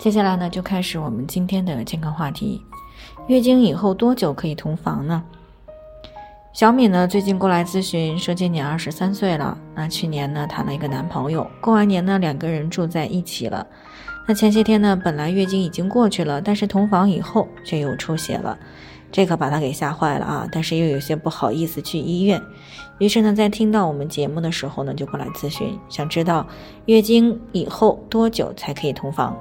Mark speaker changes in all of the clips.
Speaker 1: 接下来呢，就开始我们今天的健康话题。月经以后多久可以同房呢？小米呢最近过来咨询，说今年二十三岁了，那去年呢谈了一个男朋友，过完年呢两个人住在一起了。那前些天呢本来月经已经过去了，但是同房以后却又出血了，这可把他给吓坏了啊！但是又有些不好意思去医院，于是呢在听到我们节目的时候呢就过来咨询，想知道月经以后多久才可以同房。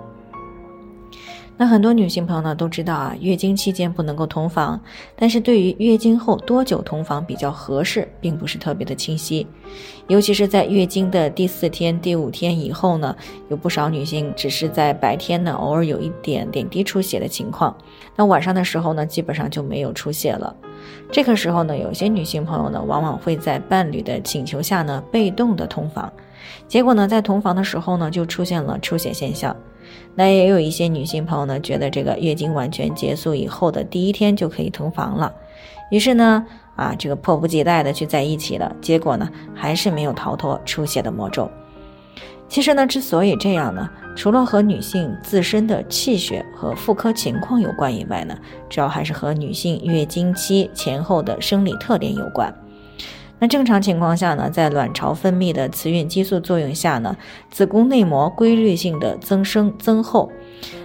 Speaker 1: 那很多女性朋友呢都知道啊，月经期间不能够同房，但是对于月经后多久同房比较合适，并不是特别的清晰。尤其是在月经的第四天、第五天以后呢，有不少女性只是在白天呢偶尔有一点点滴出血的情况，那晚上的时候呢基本上就没有出血了。这个时候呢，有些女性朋友呢往往会在伴侣的请求下呢被动的同房，结果呢在同房的时候呢就出现了出血现象。那也有一些女性朋友呢，觉得这个月经完全结束以后的第一天就可以同房了，于是呢，啊，这个迫不及待的去在一起了，结果呢，还是没有逃脱出血的魔咒。其实呢，之所以这样呢，除了和女性自身的气血和妇科情况有关以外呢，主要还是和女性月经期前后的生理特点有关。那正常情况下呢，在卵巢分泌的雌孕激素作用下呢，子宫内膜规律性的增生增厚。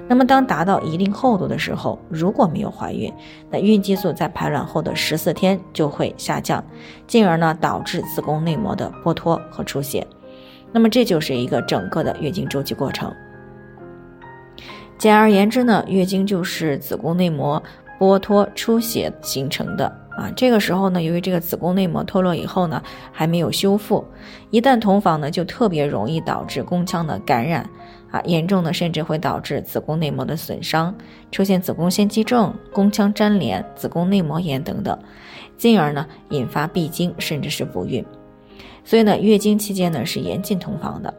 Speaker 1: 那么当达到一定厚度的时候，如果没有怀孕，那孕激素在排卵后的十四天就会下降，进而呢导致子宫内膜的剥脱和出血。那么这就是一个整个的月经周期过程。简而言之呢，月经就是子宫内膜剥脱出血形成的。啊，这个时候呢，由于这个子宫内膜脱落以后呢，还没有修复，一旦同房呢，就特别容易导致宫腔的感染，啊，严重的甚至会导致子宫内膜的损伤，出现子宫腺肌症、宫腔粘连、子宫内膜炎等等，进而呢引发闭经甚至是不孕。所以呢，月经期间呢是严禁同房的。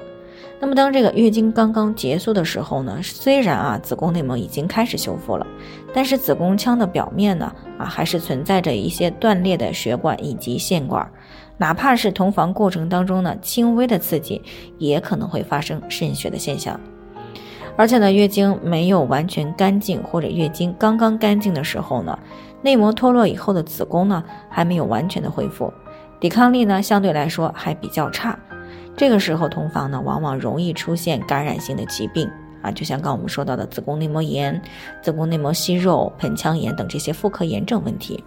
Speaker 1: 那么当这个月经刚刚结束的时候呢，虽然啊子宫内膜已经开始修复了，但是子宫腔的表面呢啊还是存在着一些断裂的血管以及腺管，哪怕是同房过程当中呢轻微的刺激，也可能会发生渗血的现象。而且呢，月经没有完全干净或者月经刚刚干净的时候呢，内膜脱落以后的子宫呢还没有完全的恢复，抵抗力呢相对来说还比较差。这个时候同房呢，往往容易出现感染性的疾病啊，就像刚我们说到的子宫内膜炎、子宫内膜息肉、盆腔炎等这些妇科炎症问题。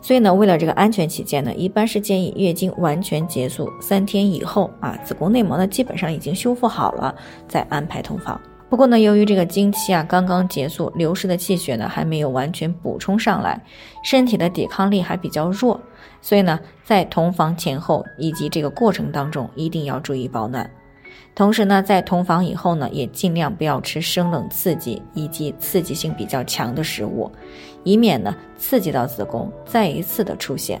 Speaker 1: 所以呢，为了这个安全起见呢，一般是建议月经完全结束三天以后啊，子宫内膜呢基本上已经修复好了，再安排同房。不过呢，由于这个经期啊刚刚结束，流失的气血呢还没有完全补充上来，身体的抵抗力还比较弱。所以呢，在同房前后以及这个过程当中，一定要注意保暖。同时呢，在同房以后呢，也尽量不要吃生冷刺激以及刺激性比较强的食物，以免呢刺激到子宫再一次的出现。